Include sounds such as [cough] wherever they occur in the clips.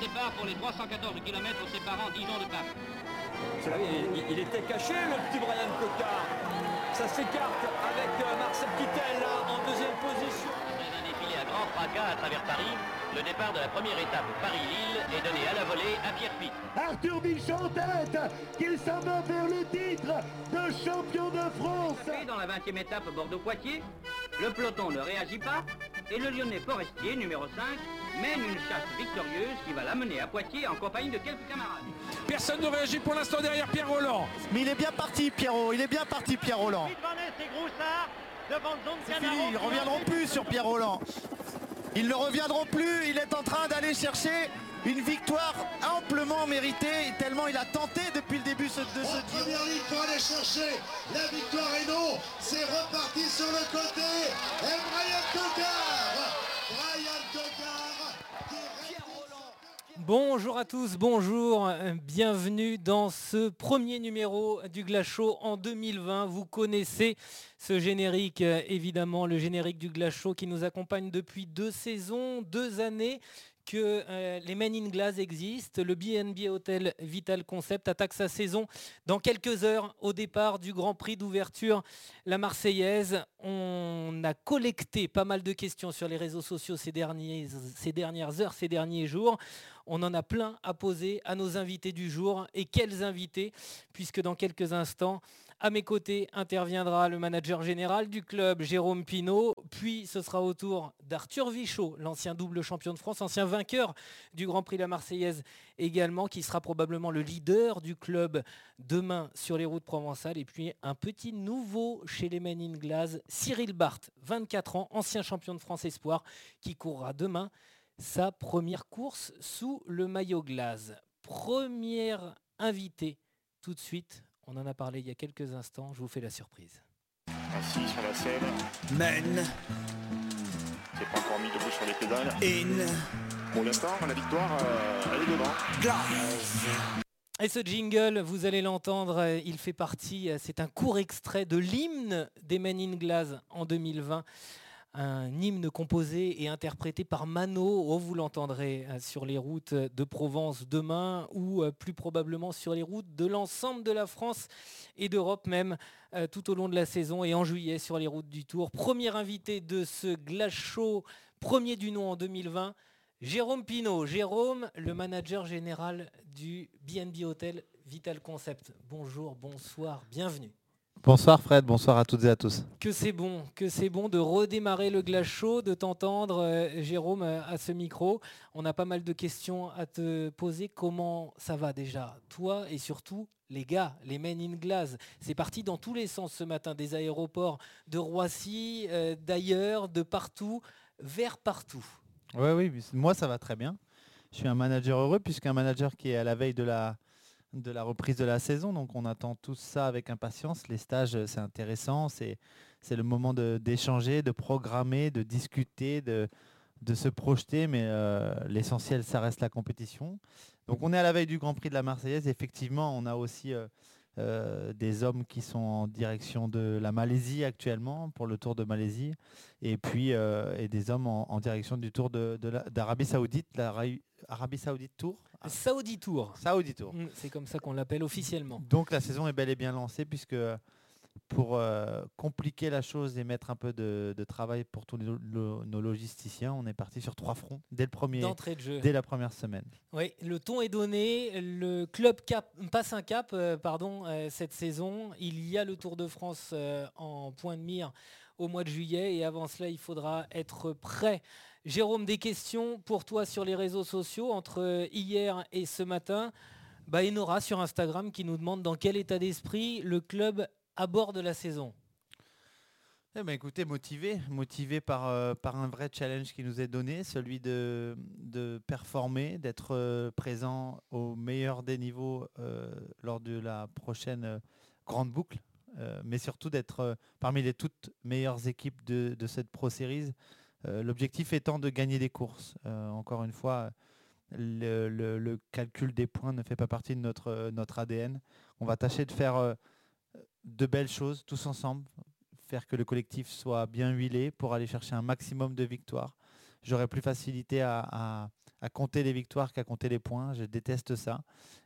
départ pour les 314 km séparant Dijon de Paris. Il, il, était caché le petit Brian Cocard. Ça s'écarte avec euh, Marcel Kittel là, en deuxième position. Après un défilé à grand fracas à travers Paris, le départ de la première étape Paris-Lille est donné à la volée à Pierre Pitt. Arthur Bichon tête, qu'il s'en va vers le titre de champion de France. Et dans la 20e étape Bordeaux-Poitiers, le peloton ne réagit pas et le Lyonnais Forestier, numéro 5, mène une chasse victorieuse qui va l'amener à Poitiers en compagnie de quelques camarades. Personne ne réagit pour l'instant derrière Pierre Roland. Mais il est bien parti Pierrot, il est bien parti Pierre Roland. C'est fini, ils ne reviendront plus sur Pierre Roland. Ils ne reviendront plus, il est en train d'aller chercher une victoire amplement méritée, tellement il a tenté depuis le début de ce En première ligne pour aller chercher la victoire et non, c'est reparti sur le côté. Et Brian Bonjour à tous, bonjour, euh, bienvenue dans ce premier numéro du Glace Show en 2020. Vous connaissez ce générique, euh, évidemment, le générique du Glace Show qui nous accompagne depuis deux saisons, deux années que euh, les Men in Glass existent. Le BNB Hotel Vital Concept attaque sa saison dans quelques heures au départ du Grand Prix d'ouverture La Marseillaise. On a collecté pas mal de questions sur les réseaux sociaux ces, dernières heures, ces derniers jours. On en a plein à poser à nos invités du jour. Et quels invités? Puisque dans quelques instants, à mes côtés interviendra le manager général du club, Jérôme Pinault. Puis ce sera au tour d'Arthur Vichot, l'ancien double champion de France, ancien vainqueur du Grand Prix La Marseillaise également, qui sera probablement le leader du club demain sur les routes provençales. Et puis un petit nouveau chez les Men in Glass, Cyril Barthes, 24 ans, ancien champion de France Espoir, qui courra demain sa première course sous le maillot glace. Première invité tout de suite on en a parlé il y a quelques instants, je vous fais la surprise. Assis sur la selle. Men. C'est pas encore mis debout sur les pédales. In. Pour l'instant, la victoire, euh, elle est devant. Glass. Et ce jingle, vous allez l'entendre, euh, il fait partie, euh, c'est un court extrait de l'hymne des Men in Glass en 2020 un hymne composé et interprété par Mano. Oh, vous l'entendrez euh, sur les routes de Provence demain ou euh, plus probablement sur les routes de l'ensemble de la France et d'Europe même euh, tout au long de la saison et en juillet sur les routes du Tour. Premier invité de ce Glace premier du nom en 2020. Jérôme Pinault. Jérôme, le manager général du BNB Hotel Vital Concept. Bonjour, bonsoir, bienvenue. Bonsoir Fred, bonsoir à toutes et à tous. Que c'est bon, que c'est bon de redémarrer le glace chaud, de t'entendre euh, Jérôme euh, à ce micro. On a pas mal de questions à te poser. Comment ça va déjà Toi et surtout les gars, les men in glass? C'est parti dans tous les sens ce matin, des aéroports de Roissy, euh, d'ailleurs, de partout, vers partout. Oui, oui, moi ça va très bien. Je suis un manager heureux puisqu'un manager qui est à la veille de la de la reprise de la saison. Donc on attend tout ça avec impatience. Les stages, euh, c'est intéressant. C'est, le moment d'échanger, de, programmer, de discuter, de, se projeter. Mais euh, l'essentiel, ça reste la compétition. Donc on est à la veille du Grand Prix de la Marseillaise. Effectivement, on a aussi euh, des hommes qui sont en direction de la Malaisie actuellement pour le Tour de Malaisie. Et puis et des hommes en, direction du Tour d'Arabie Saoudite, l'Arabie Saoudite Tour. Saudi Tour. Saudi Tour. Mm, c'est comme ça qu'on l'appelle officiellement. Donc la saison est bel et bien lancée puisque pour euh, compliquer la chose et mettre un peu de, travail pour tous nos logisticiens, on est parti sur trois fronts dès le premier, de jeu. dès la première semaine. Oui, le ton est donné, le club cap, passe un cap, euh, pardon, euh, cette saison. Il y a le Tour de France en point de mire au mois de juillet et avant cela, il faudra être prêt Jérôme, des questions pour toi sur les réseaux sociaux entre hier et ce matin. Bah, Enora sur Instagram qui nous demande dans quel état d'esprit le club aborde la saison. Eh ben, écoutez, motivé, motivé par, euh, par un vrai challenge qui nous est donné, celui de, de performer, d'être euh, présent au meilleur des niveaux euh, lors de la prochaine grande boucle, mais surtout d'être parmi les toutes meilleures équipes de, de cette Pro Series l'objectif étant de gagner des courses. Euh, encore une fois, le, calcul des points ne fait pas partie de notre, euh, notre ADN. On va tâcher de faire de belles choses tous ensemble, faire que le collectif soit bien huilé pour aller chercher un maximum de victoires. J'aurai plus facilité à, à compter les victoires qu'à compter les points. Je déteste ça.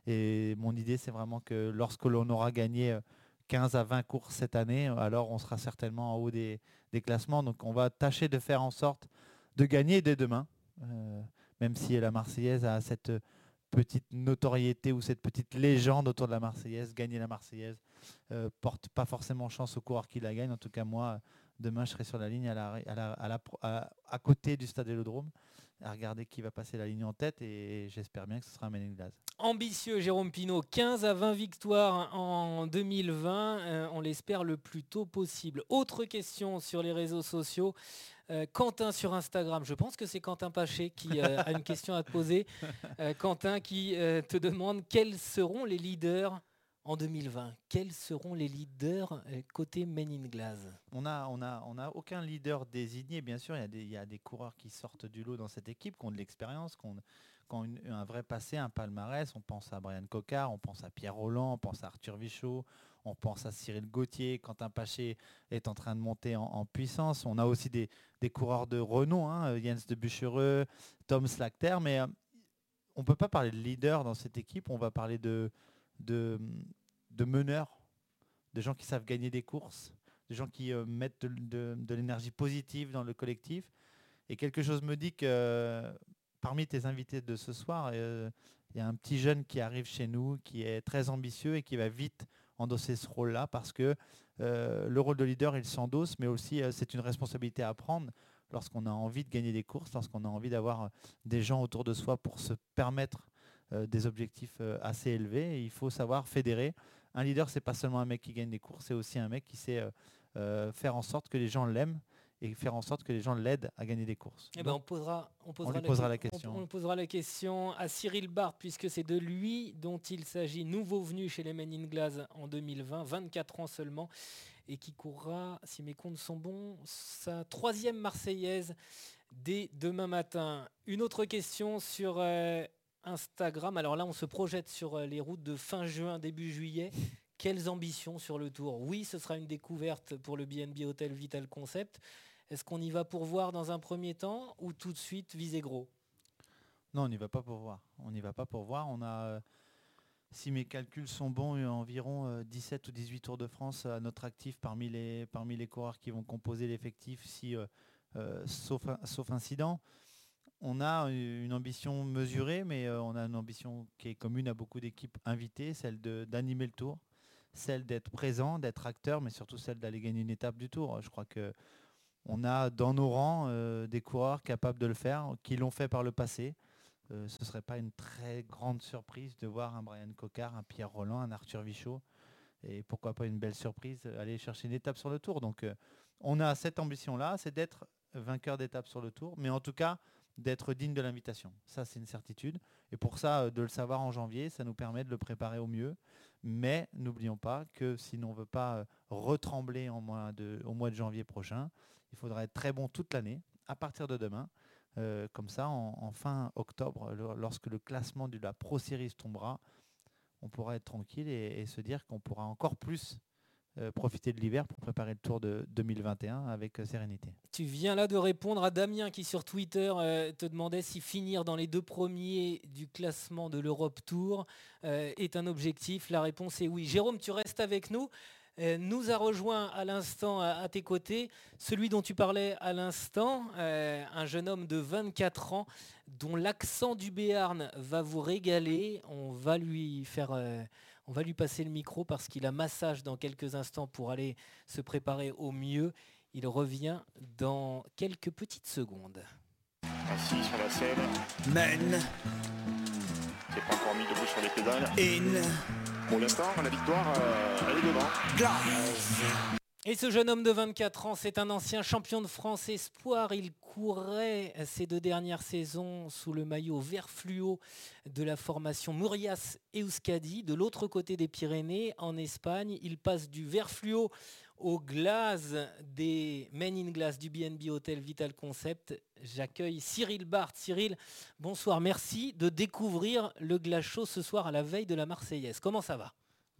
Et mon idée, c'est vraiment que lorsque l'on aura gagné 15 à 20 courses cette année, alors on sera certainement en haut des, classements. Donc on va tâcher de faire en sorte de gagner dès demain, euh, même si la Marseillaise a cette petite notoriété ou cette petite légende autour de la Marseillaise. Gagner la Marseillaise euh, porte pas forcément chance au coureur qui la gagne. En tout cas, moi, demain, je serai sur la ligne à, côté du stade Vélodrome à regarder qui va passer la ligne en tête et j'espère bien que ce sera un Glass. Ambitieux Jérôme Pinault, 15 à 20 victoires en 2020, euh, on l'espère le plus tôt possible. Autre question sur les réseaux sociaux. Euh, Quentin sur Instagram, je pense que c'est Quentin Paché qui euh, a une question à te poser. Quentin qui te demande quels seront les leaders en 2020, quels seront les leaders euh, côté Men in Glass? On n'a aucun leader désigné, bien sûr. Il y, a des, coureurs qui sortent du lot dans cette équipe, qui ont de l'expérience, qui ont, un vrai passé, un palmarès. On pense à Brian Cocard, on pense à Pierre Roland, on pense à Arthur Vichot, on pense à Cyril Gauthier. Quentin Paché est en train de monter en, puissance. On a aussi des, coureurs de renom, hein, Jens de Buchereux, Tom Slacter, mais euh, on ne peut pas parler de leader dans cette équipe. On va parler de de, meneurs, de gens qui savent gagner des courses, de gens qui euh, mettent de, l'énergie positive dans le collectif. Et quelque chose me dit que parmi tes invités de ce soir, euh, il y a un petit jeune qui arrive chez nous, qui est très ambitieux et qui va vite endosser ce rôle-là parce que euh, le rôle de leader, il s'endosse, mais aussi c'est une responsabilité à prendre lorsqu'on a envie de gagner des courses, lorsqu'on a envie d'avoir des gens autour de soi pour se permettre euh, des objectifs euh, assez élevés. il faut savoir fédérer. Un leader, c'est pas seulement un mec qui gagne des courses, c'est aussi un mec qui sait euh, faire en sorte que les gens l'aiment et faire en sorte que les gens l'aident à gagner des courses. Eh ben on posera, on posera, posera la, question. On, posera la question à Cyril Barthes, puisque c'est de lui dont il s'agit, nouveau venu chez les Men in Glass en 2020, 24 ans seulement, et qui courra, si mes comptes sont bons, sa troisième Marseillaise dès demain matin. Une autre question sur Instagram. Alors là, on se projette sur euh, les routes de fin juin, début juillet. Quelles ambitions sur le tour? Oui, ce sera une découverte pour le BNB Hotel Vital Concept. Est-ce qu'on y va pour voir dans un premier temps ou tout de suite viser gros? Non, on n'y va pas pour voir. On n'y va pas pour voir. On a, euh, si mes calculs sont bons, environ 17 euh, ou 18 Tours de France à notre actif parmi les, coureurs qui vont composer l'effectif, si, sauf incident on a une ambition mesurée, mais euh, on a une ambition qui est commune à beaucoup d'équipes invitées, celle d'animer le tour, celle d'être présent, d'être acteur, mais surtout celle d'aller gagner une étape du tour. Je crois que on a dans nos rangs euh, des coureurs capables de le faire, qui l'ont fait par le passé. Euh, ce ne serait pas une très grande surprise de voir un Brian Cocard, un Pierre Roland, un Arthur Vichot, et pourquoi pas une belle surprise, aller chercher une étape sur le tour. Donc on a cette ambition-là, c'est d'être vainqueur d'étape sur le tour, mais en tout cas, d'être digne de l'invitation. Ça, c'est une certitude. Et pour ça, euh, de le savoir en janvier, ça nous permet de le préparer au mieux. Mais n'oublions pas que si l'on ne veut pas euh, retrembler au mois de janvier prochain, il faudra être très bon toute l'année, à partir de demain. Euh, comme ça, en, fin octobre, lorsque le classement de la Pro Series tombera, on pourra être tranquille et se dire qu'on pourra encore plus euh, profiter de l'hiver pour préparer le tour de 2021 avec euh, sérénité. Tu viens là de répondre à Damien qui sur Twitter euh, te demandait si finir dans les deux premiers du classement de l'Europe Tour est un objectif. La réponse est oui. Jérôme, tu restes avec nous. nous a rejoint à l'instant à, tes côtés celui dont tu parlais à l'instant, un jeune homme de 24 ans dont l'accent du Béarn va vous régaler. On va lui faire on va lui passer le micro parce qu'il a massage dans quelques instants pour aller se préparer au mieux. Il revient dans quelques petites secondes. Assis sur la selle. Men. C'est pas encore mis debout sur les pédales. In. Pour l'instant, la victoire, euh, elle est devant. Glass. Et ce jeune homme de 24 ans, c'est un ancien champion de France espoir. Il courait ces deux dernières saisons sous le maillot vert fluo de la formation Murias Euskadi. De l'autre côté des Pyrénées, en Espagne, il passe du vert fluo au glace des Men in Glass du BNB Hotel Vital Concept. J'accueille Cyril Barthes. Cyril, bonsoir. Merci de découvrir le glace ce soir à la veille de la Marseillaise. Comment ça va?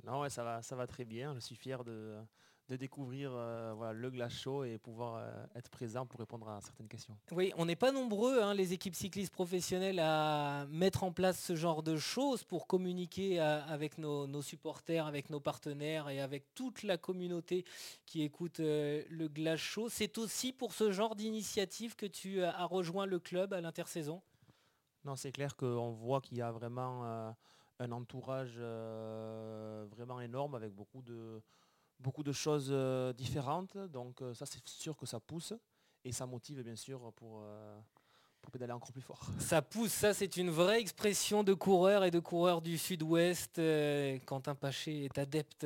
Non, ça va, ça va très bien. Je suis fier de de découvrir euh, voilà, le glace chaud et pouvoir euh, être présent pour répondre à certaines questions. Oui, on n'est pas nombreux, hein, les équipes cyclistes professionnelles, à mettre en place ce genre de choses pour communiquer euh, avec nos, nos supporters, avec nos partenaires et avec toute la communauté qui écoute euh, le glace chaud. C'est aussi pour ce genre d'initiative que tu as rejoint le club à l'intersaison? Non, c'est clair qu'on voit qu'il y a vraiment un entourage vraiment énorme avec beaucoup de, beaucoup de choses euh, différentes. Donc euh, ça, c'est sûr que ça pousse et ça motive bien sûr pour, euh, pédaler encore plus fort. Ça pousse, ça c'est une vraie expression de coureur et de coureur du sud-ouest. Euh, Quentin Paché est adepte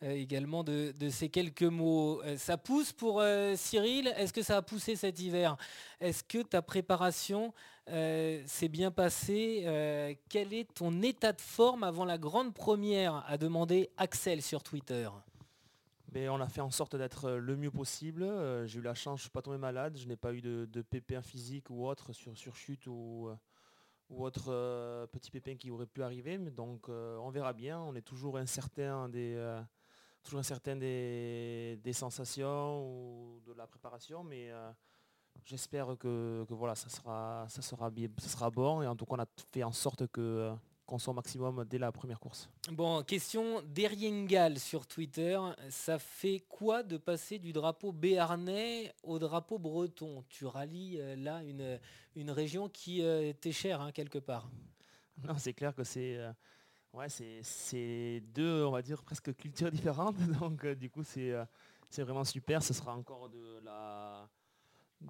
également de, de ces quelques mots. Ça pousse pour Cyril? Est-ce que ça a poussé cet hiver? Est-ce que ta préparation s'est bien passée? Quel est ton état de forme avant la grande première? A demandé Axel sur Twitter. Mais on a fait en sorte d'être euh, le mieux possible. Euh, J'ai eu la chance, je ne suis pas tombé malade, je n'ai pas eu de, de pépins physiques ou autre sur, chute ou, euh, autre petit pépin qui aurait pu arriver. Donc on verra bien. On est toujours incertain des, sensations ou de la préparation, mais j'espère que, ça sera, ça sera bon. Et en tout cas, on a fait en sorte que qu'on soit au maximum dès la première course. Bon, question d'Eriengal sur Twitter. Ça fait quoi de passer du drapeau béarnais au drapeau breton? Tu rallies euh, là une, une région qui euh, t'est chère hein, quelque part. Non, c'est clair que c'est euh, ouais, c'est deux, on va dire, presque cultures différentes. [laughs] Donc euh, du coup, c'est c'est vraiment super. Ce sera encore de la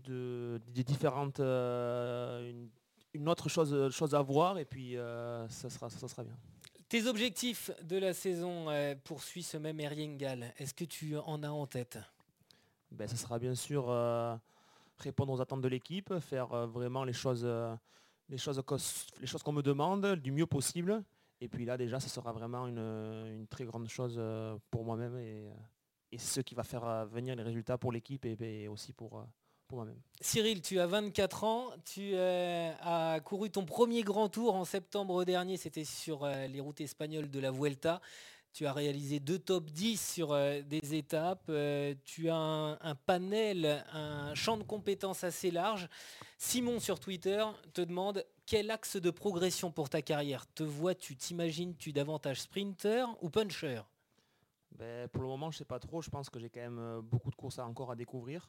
de, des différentes une, une autre chose, chose à voir et puis euh, ça, sera, ça sera bien. Tes objectifs de la saison euh, poursuit ce même Eriengal. Est-ce que tu en as en tête? Ben, ça sera bien sûr euh, répondre aux attentes de l'équipe, faire euh, vraiment les choses, euh, les choses les choses qu'on me demande du mieux possible. Et puis là déjà, ça sera vraiment une, une très grande chose euh, pour moi-même et, euh, ce qui va faire euh, venir les résultats pour l'équipe et, et aussi pour, euh, pour moi-même. Cyril, tu as 24 ans, tu euh, as couru ton premier grand tour en septembre dernier, c'était sur euh, les routes espagnoles de la Vuelta. Tu as réalisé deux top 10 sur euh, des étapes, euh, tu as un, un panel, un champ de compétences assez large. Simon sur Twitter te demande quel axe de progression pour ta carrière Te vois-tu, t'imagines-tu davantage sprinter ou puncher? Ben, pour le moment, je ne sais pas trop. Je pense que j'ai quand même beaucoup de courses à- encore à découvrir.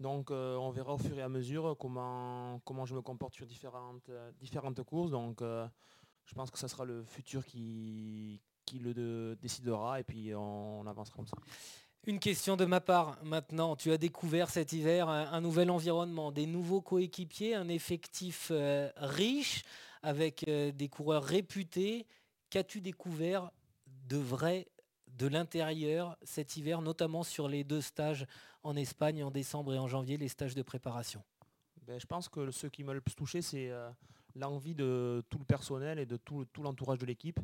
Donc euh, on verra au fur et à mesure comment, comment je me comporte sur différentes, euh, différentes courses. Donc euh, je pense que ce sera le futur qui, qui le de- décidera et puis on, avancera comme ça. Une question de ma part maintenant. Tu as découvert cet hiver un, nouvel environnement, des nouveaux coéquipiers, un effectif riche avec des coureurs réputés. Qu'as-tu découvert de vrai de l'intérieur cet hiver, notamment sur les deux stages en Espagne en décembre et en janvier, les stages de préparation Ben, je pense que ce qui m'a le plus touché, c'est euh, l'envie de tout le personnel et de tout, tout l'entourage de l'équipe.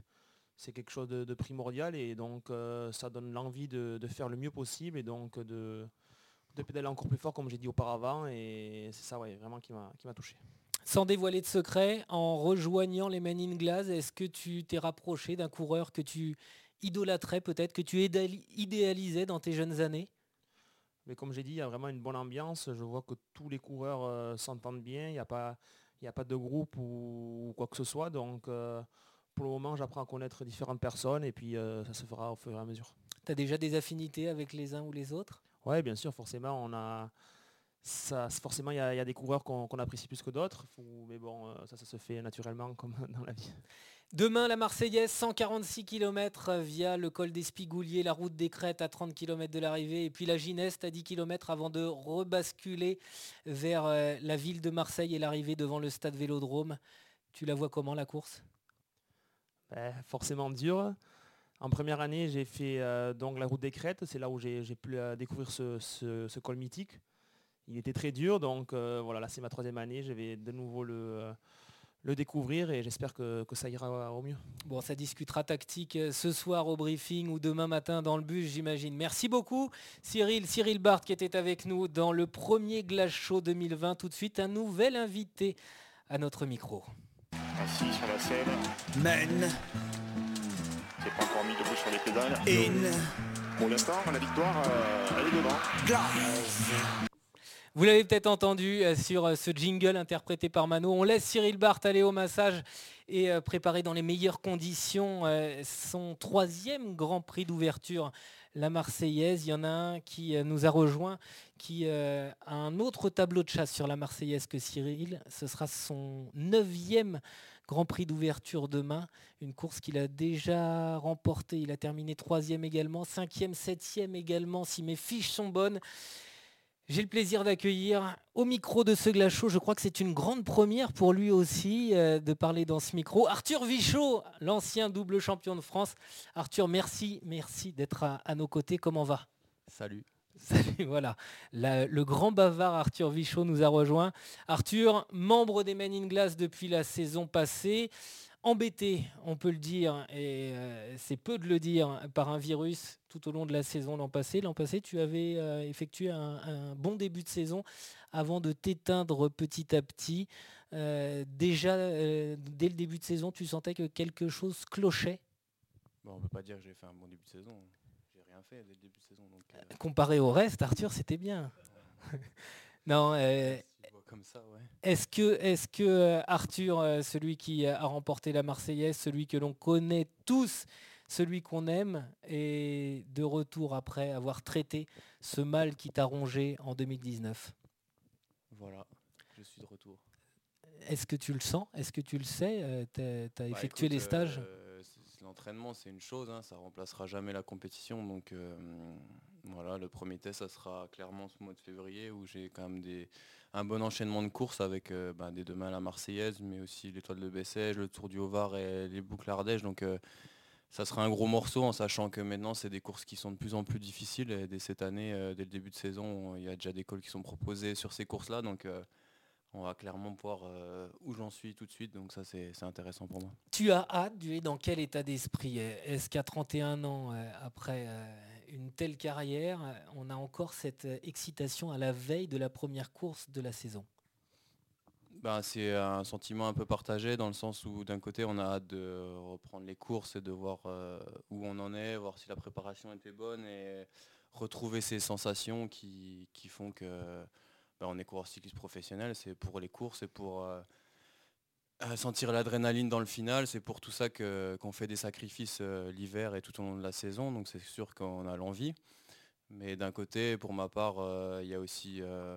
C'est quelque chose de, de primordial et donc euh, ça donne l'envie de, de faire le mieux possible et donc de, de pédaler encore plus fort comme j'ai dit auparavant et c'est ça ouais, vraiment qui m'a qui m'a touché. Sans dévoiler de secret, en rejoignant les Men in Glass, est-ce que tu t'es rapproché d'un coureur que tu idolâtrais peut-être, que tu idéali- idéalisais dans tes jeunes années? Mais comme j'ai dit, il y a vraiment une bonne ambiance. Je vois que tous les coureurs euh, s'entendent bien. Il n'y a, pas- il y a pas de groupe ou, ou quoi que ce soit. Donc euh, pour le moment, j'apprends à connaître différentes personnes et puis euh, ça se fera au fur et à mesure. Tu as déjà des affinités avec les uns ou les autres? Oui, bien sûr, forcément, on a. Ça, forcément, il y, a il y a des coureurs qu'on apprécie plus que d'autres, mais bon, euh, ça, ça se fait naturellement [laughs] comme dans la vie. Demain, la Marseillaise, 146 km via le col des Spigouliers, la route des Crêtes à 30 km de l'arrivée, et puis la Gineste à 10 km avant de rebasculer vers euh, la ville de Marseille et l'arrivée devant le stade Vélodrome. Tu la vois comment la course? Ben, forcément dur. En première année, j'ai fait euh, donc la route des crêtes. C'est là où j'ai j'ai pu euh, découvrir ce, ce- ce col mythique. Il était très dur, donc euh, voilà, là c'est ma troisième année. Je vais de nouveau le, euh, le découvrir et j'espère que, que ça ira au mieux. Bon, ça discutera tactique euh, ce soir au briefing ou demain matin dans le bus, j'imagine. Merci beaucoup, Cyril. Cyril Barthes qui était avec nous dans le premier Glace Show 2020. Tout de suite, un nouvel invité à notre micro. Assis sur la selle. Men C'est pas encore mis debout sur les pédales. in Pour l'instant, la victoire, euh, elle est devant. Vous l'avez peut-être entendu euh, sur euh, ce jingle interprété par Mano. On laisse Cyril Barthes aller au massage et euh, préparer dans les meilleures conditions son troisième Grand Prix d'ouverture, la Marseillaise. Il y en a un qui nous a rejoint, qui a un autre tableau de chasse sur la Marseillaise que Cyril. Ce sera son neuvième Grand Prix d'ouverture demain. Une course qu'il a déjà remportée. Il a terminé troisième également, cinquième, septième également, si mes fiches sont bonnes. J'ai le plaisir d'accueillir au micro de ce glaçot, je crois que c'est une grande première pour lui aussi euh, de parler dans ce micro. Arthur Vichot, l'ancien double champion de France. Arthur, merci, merci d'être à, nos côtés. Comment va? Salut. Salut, [laughs] voilà. le grand bavard Arthur Vichot nous a rejoint. Arthur, membre des Men in Glass depuis la saison passée embêté, on peut le dire, et euh, c'est peu de le dire, par un virus tout au long de la saison l'an passé. L'an passé, tu avais euh, effectué un, bon début de saison avant de t'éteindre petit à petit. Euh, déjà, dès le début de saison, tu sentais que quelque chose clochait? Bon, On ne peut pas dire que j'ai fait un bon début de saison. J'ai rien fait dès le début de saison. Comparé au reste, Arthur, c'était bien. [laughs] non, est-ce que, est que euh, Arthur, euh, celui qui a remporté la Marseillaise, celui que l'on connaît tous, celui qu'on aime, est de retour après avoir traité ce mal qui t'a rongé en 2019 Voilà, je suis de retour. Est-ce que tu le sens? Est-ce que tu le sais? Tu as, bah, effectué les stages? L'entraînement, c'est une chose, hein, ça remplacera jamais la compétition. Donc euh, voilà, le premier test, ça sera clairement ce mois de février où j'ai quand même des, un bon enchaînement de courses avec euh, bah, des demain la Marseillaise, mais aussi l'étoile de Bessèges, le Tour du Haut-Var et les boucles Ardèche. Donc euh, ça sera un gros morceau en sachant que maintenant c'est des courses qui sont de plus en plus difficiles. Dès cette année, euh, dès le début de saison, il y a déjà des cols qui sont proposés sur ces courses-là. Donc on va clairement voir où j'en suis tout de suite, donc ça c'est intéressant pour moi. Tu as hâte, tu es dans quel état d'esprit Est-ce qu'à 31 ans, après une telle carrière, on a encore cette excitation à la veille de la première course de la saison. Ben, C'est un sentiment un peu partagé dans le sens où d'un côté on a hâte de reprendre les courses et de voir euh, où on en est, voir si la préparation était bonne et retrouver ces sensations qui, font que ben, on est coureur cycliste professionnel, c'est pour les courses et pour... Euh, sentir l'adrénaline dans le final, c'est pour tout ça qu'on fait des sacrifices euh, l'hiver et tout au long de la saison, donc c'est sûr qu'on a l'envie. Mais d'un côté, pour ma part, euh, il y a aussi euh,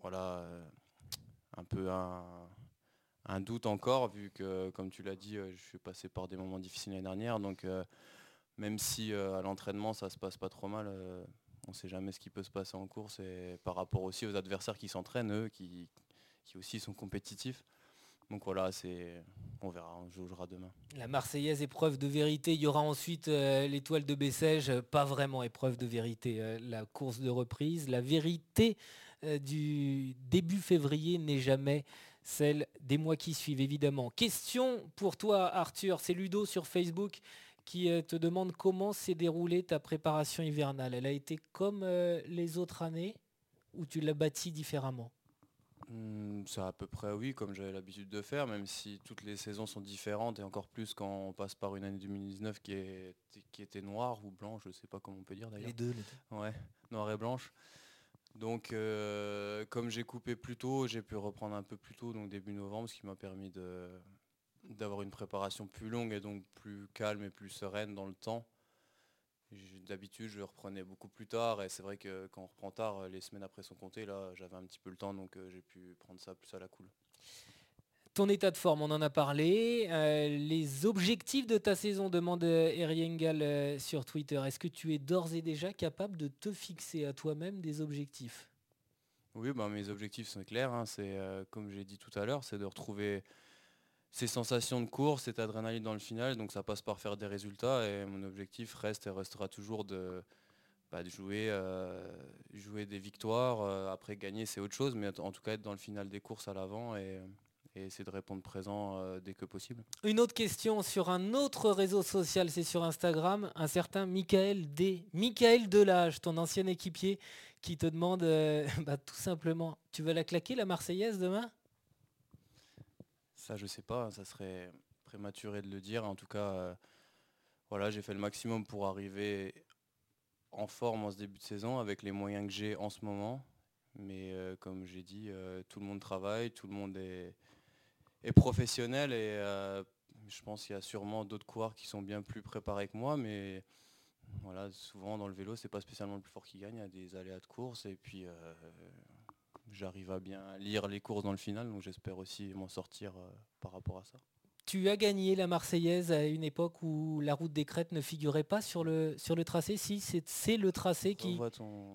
voilà, un peu un, doute encore, vu que, comme tu l'as dit, je suis passé par des moments difficiles l'année dernière. Donc même si à l'entraînement, ça se passe pas trop mal, on ne sait jamais ce qui peut se passer en course. Et par rapport aussi aux adversaires qui s'entraînent, eux, qui, qui aussi sont compétitifs. Donc voilà, on verra, on jouera demain. La Marseillaise épreuve de vérité. Il y aura ensuite euh, l'étoile de Bessèges, pas vraiment épreuve de vérité. Euh, la course de reprise, la vérité euh, du début février n'est jamais celle des mois qui suivent, évidemment. Question pour toi, Arthur. C'est Ludo sur Facebook qui te demande comment s'est déroulée ta préparation hivernale. Elle a été comme les autres années ou tu l'as bâtie différemment? C'est à peu près oui, comme j'avais l'habitude de faire, même si toutes les saisons sont différentes et encore plus quand on passe par une année 2019 qui, est, qui était noire ou blanche, je ne sais pas comment on peut dire d'ailleurs. Les deux, les deux. Ouais, noire et blanche. Donc euh, comme j'ai coupé plus tôt, j'ai pu reprendre un peu plus tôt, donc début novembre, ce qui m'a permis d'avoir une préparation plus longue et donc plus calme et plus sereine dans le temps. D'habitude, je reprenais beaucoup plus tard et c'est vrai que quand on reprend tard, les semaines après sont comptées. Là, j'avais un petit peu le temps, donc euh, j'ai pu prendre ça plus à la cool. Ton état de forme, on en a parlé. Euh, les objectifs de ta saison, demande Eriengal euh, sur Twitter. Est-ce que tu es d'ores et déjà capable de te fixer à toi-même des objectifs? Oui, bah, mes objectifs sont clairs. Hein. C'est comme j'ai dit tout à l'heure, c'est de retrouver ces sensations de course, cette adrénaline dans le final, donc ça passe par faire des résultats et mon objectif reste et restera toujours de, bah, jouer, euh, jouer des victoires. Euh, après gagner c'est autre chose, mais en tout cas être dans le final des courses à l'avant et, essayer de répondre présent euh, dès que possible. Une autre question sur un autre réseau social, c'est sur Instagram, un certain Michael D. Michael Delage, ton ancien équipier, qui te demande [laughs] bah, tout simplement, tu veux la claquer la Marseillaise demain? Ça, je sais pas, ça serait prématuré de le dire. En tout cas, euh, voilà, j'ai fait le maximum pour arriver en forme en ce début de saison avec les moyens que j'ai en ce moment. Mais euh, comme j'ai dit, euh, tout le monde travaille, tout le monde est, est professionnel et je pense qu'il y a sûrement d'autres coureurs qui sont bien plus préparés que moi, mais voilà, souvent dans le vélo, c'est pas spécialement le plus fort qui gagne, il y a des aléas de course et puis j'arrive à bien lire les courses dans le final, donc j'espère aussi m'en sortir par rapport à ça. Tu as gagné la Marseillaise à une époque où la route des crêtes ne figurait pas sur le, sur le tracé. Si, c'est le tracé qui.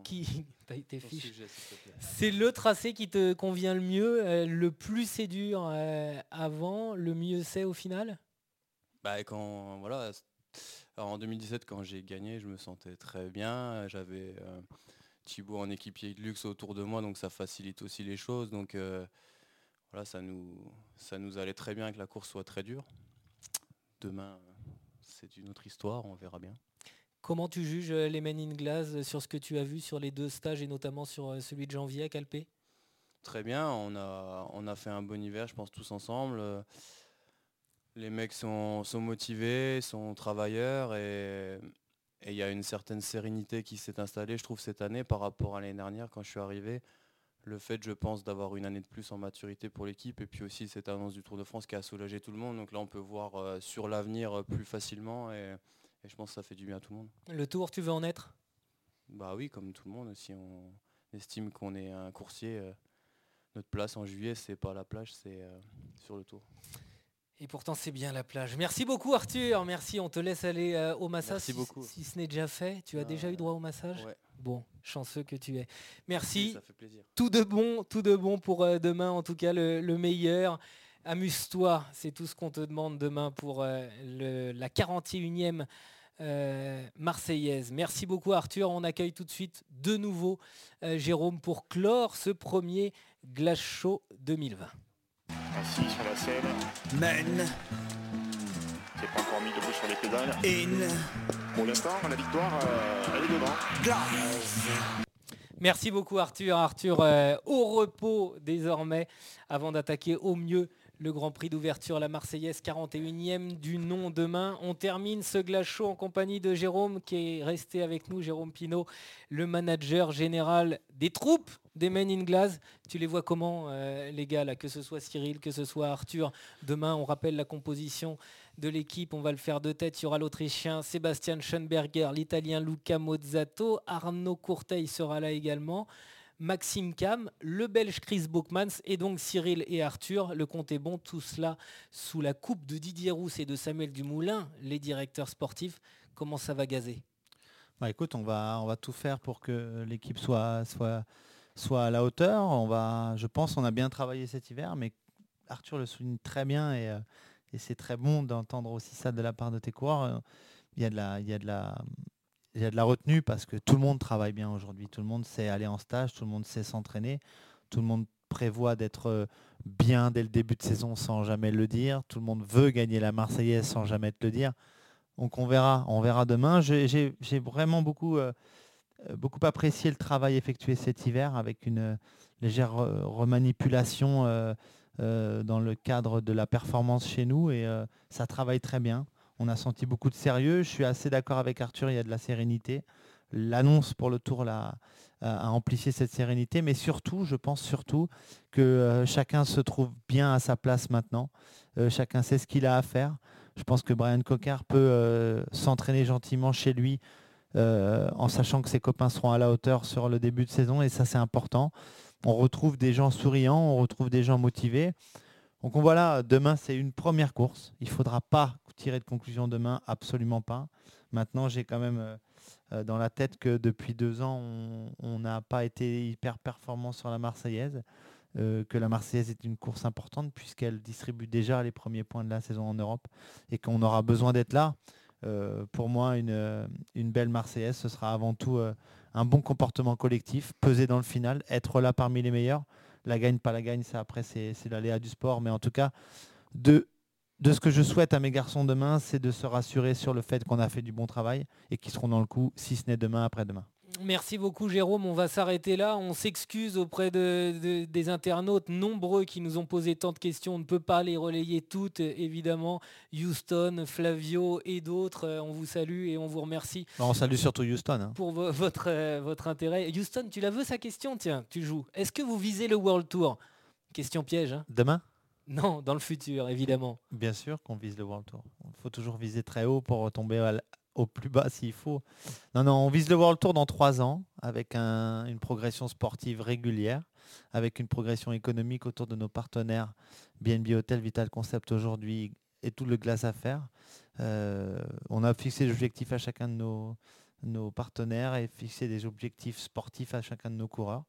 qui [laughs] C'est le tracé qui te convient le mieux. Euh, le plus c'est dur euh, avant, le mieux c'est au final? Bah, quand, voilà, En 2017, quand j'ai gagné, je me sentais très bien. J'avais euh, Thibaut en équipier de luxe autour de moi, donc ça facilite aussi les choses. Donc voilà, ça nous, ça nous allait très bien que la course soit très dure. Demain, c'est une autre histoire, on verra bien. Comment tu juges euh, les Men in Glass sur ce que tu as vu sur les deux stages et notamment sur euh, celui de janvier à Calpé Très bien, on a, on a fait un bon hiver, je pense, tous ensemble. Les mecs sont, sont motivés, sont travailleurs et il y a une certaine sérénité qui s'est installée, je trouve, cette année par rapport à l'année dernière quand je suis arrivé le fait, je pense, d'avoir une année de plus en maturité pour l'équipe et puis aussi cette annonce du Tour de France qui a soulagé tout le monde. Donc là, on peut voir euh, sur l'avenir euh, plus facilement et, je pense que ça fait du bien à tout le monde. Le Tour, tu veux en être? Bah oui, comme tout le monde. Si on estime qu'on est un coursier, euh, notre place en juillet, c'est pas la plage, c'est sur le Tour. Et pourtant, c'est bien la plage. Merci beaucoup, Arthur. Merci. On te laisse aller au massage si, beaucoup. si, ce n'est déjà fait. Tu as déjà eu droit au massage Bon, chanceux que tu es. Merci. Ça fait plaisir. Tout de bon, tout de bon pour euh, demain, en tout cas le, meilleur. Amuse-toi, c'est tout ce qu'on te demande demain pour euh, la 41e euh, Marseillaise. Merci beaucoup Arthur. On accueille tout de suite de nouveau Jérôme pour clore ce premier Glace Show 2020. Ainsi sur la scène. Men. C'est pas encore mis debout sur les pédales. In. Pour l'instant, la victoire, euh, elle est devant. Merci beaucoup Arthur. Arthur euh, au repos désormais avant d'attaquer au mieux le Grand Prix d'ouverture, la Marseillaise 41e du nom demain. On termine ce glace chaud en compagnie de Jérôme qui est resté avec nous, Jérôme Pinault, le manager général des troupes des Men in Glass. Tu les vois comment euh, les gars que ce soit Cyril, que ce soit Arthur. Demain, on rappelle la composition de l'équipe. On va le faire de tête. Il y aura l'Autrichien Sébastien Schoenberger, l'Italien Luca Mozzato, Arnaud Courteil sera là également. Maxime Cam, le Belge Chris Bookmans et donc Cyril et Arthur. Le compte est bon, tout cela sous la coupe de Didier Rousse et de Samuel Dumoulin, les directeurs sportifs. Comment ça va gazer? Bah écoute, on va, on tout faire pour que l'équipe soit, à la hauteur. On va, je pense qu'on a bien travaillé cet hiver, mais Arthur le souligne très bien et, euh, et c'est très bon d'entendre aussi ça de la part de tes coureurs. Il y a de la, il y a de la retenue parce que tout le monde travaille bien aujourd'hui. Tout le monde sait aller en stage, tout le monde sait s'entraîner, tout le monde prévoit d'être euh, bien dès le début de saison sans jamais le dire. Tout le monde veut gagner la Marseillaise sans jamais te le dire. Donc on verra, on verra demain. J'ai vraiment beaucoup, euh, beaucoup apprécié le travail effectué cet hiver avec une légère remanipulation euh, dans le cadre de la performance chez nous et euh, ça travaille très bien. On a senti beaucoup de sérieux. Je suis assez d'accord avec Arthur, il y a de la sérénité. L'annonce pour le tour là, a amplifié cette sérénité, mais surtout, je pense surtout que euh, chacun se trouve bien à sa place maintenant. chacun sait ce qu'il a à faire. Je pense que Brian Cocard peut s'entraîner gentiment chez lui en sachant que ses copains seront à la hauteur sur le début de saison et ça c'est important on retrouve des gens souriants, on retrouve des gens motivés. Donc voilà, demain c'est une première course. Il ne faudra pas tirer de conclusion demain, absolument pas. Maintenant, j'ai quand même euh, euh, dans la tête que depuis deux ans, on n'a pas été hyper performant sur la Marseillaise, euh, que la Marseillaise est une course importante puisqu'elle distribue déjà les premiers points de la saison en Europe et qu'on aura besoin d'être là. pour moi, une, belle Marseillaise, ce sera avant tout un bon comportement collectif, peser dans le final, être là parmi les meilleurs. La gagne, pas la gagne, ça après c'est l'aléa du sport. Mais en tout cas, de, de ce que je souhaite à mes garçons demain, c'est de se rassurer sur le fait qu'on a fait du bon travail et qu'ils seront dans le coup, si ce n'est demain, après-demain. Merci beaucoup Jérôme, on va s'arrêter là. On s'excuse auprès de, des internautes nombreux qui nous ont posé tant de questions. On ne peut pas les relayer toutes, évidemment. Houston, Flavio et d'autres, euh, on vous salue et on vous remercie. On salue surtout Houston. Hein. Pour votre, euh, votre intérêt. Houston, tu la veux sa question? Tiens, tu joues. Est-ce que vous visez le World Tour? Question piège. Hein. Demain? Non, dans le futur, évidemment. Bien sûr qu'on vise le World Tour. Il faut toujours viser très haut pour retomber à au plus bas s'il faut. Non, non, on vise le World Tour dans trois ans avec une progression sportive régulière, avec une progression économique autour de nos partenaires BNB Hotel, Vital Concept aujourd'hui et tout le glace à faire. Euh, on a fixé des objectifs à chacun de nos, partenaires et fixé des objectifs sportifs à chacun de nos coureurs.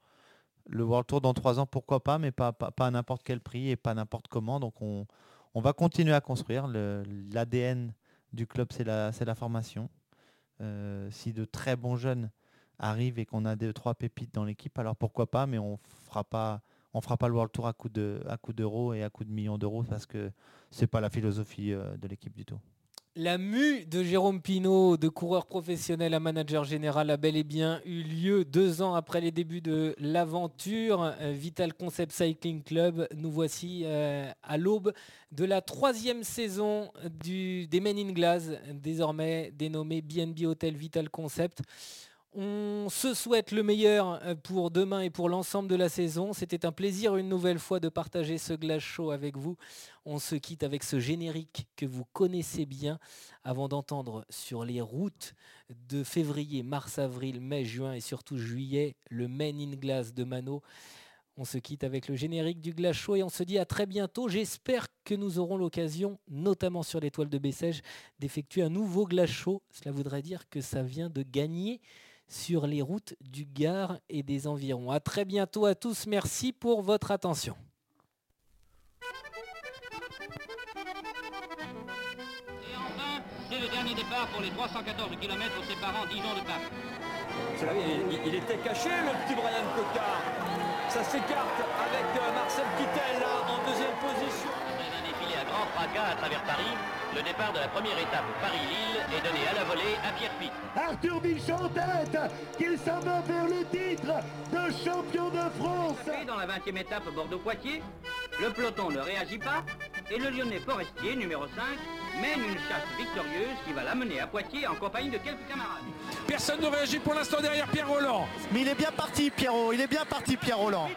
Le World Tour dans trois ans, pourquoi pas, mais pas, à n'importe quel prix et pas n'importe comment. Donc on, on va continuer à construire l'ADN du club, c'est la, formation. Euh, si de très bons jeunes arrivent et qu'on a deux trois pépites dans l'équipe, alors pourquoi pas, mais on fera pas on fera pas le World Tour à coup de à coup d'euros et à coup de millions d'euros parce que c'est pas la philosophie euh, de l'équipe du tout. La mue de Jérôme Pinault, de coureur professionnel à manager général, a bel et bien eu lieu deux ans après les débuts de l'aventure. Euh, Vital Concept Cycling Club, nous voici euh, à l'aube de la troisième saison du, des Men in Glass, désormais dénommé BNB Hotel Vital Concept. On se souhaite le meilleur euh, pour demain et pour l'ensemble de la saison. C'était un plaisir une nouvelle fois de partager ce glace show avec vous. On se quitte avec ce générique que vous connaissez bien avant d'entendre sur les routes de février, mars, avril, mai, juin et surtout juillet le Men in Glass de Mano. On se quitte avec le générique du glace show et on se dit à très bientôt. J'espère que nous aurons l'occasion, notamment sur l'étoile de Bessèges, d'effectuer un nouveau glace show. Cela voudrait dire que ça vient de gagner sur les routes du Gard et des environs. A très bientôt à tous, merci pour votre attention. Et enfin, c'est le dernier départ pour les 314 km séparant Dijon de Paris. Il, il, était caché le petit Brian Cocard. Ça s'écarte avec euh, Marcel Kittel en deuxième position. Après un défilé à grand fracas à travers Paris, le départ de la première étape Paris-Lille est donné à la volée à Pierre Pitt. Arthur Bichon en tête, qu'il s'en va vers le titre de champion de France. Dans la 20e étape Bordeaux-Poitiers, le peloton ne réagit pas et le Lyonnais Forestier, numéro 5, mène une chasse victorieuse qui va l'amener à Poitiers en compagnie de quelques camarades. Personne ne réagit pour l'instant derrière Pierre Roland. Mais il est bien parti Pierrot, il est bien parti Pierre Roland.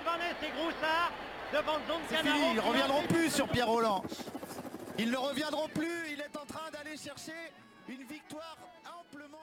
C'est fini, ils ne reviendront plus sur Pierre Roland. Ils ne reviendront plus, il est en train d'aller chercher une victoire amplement.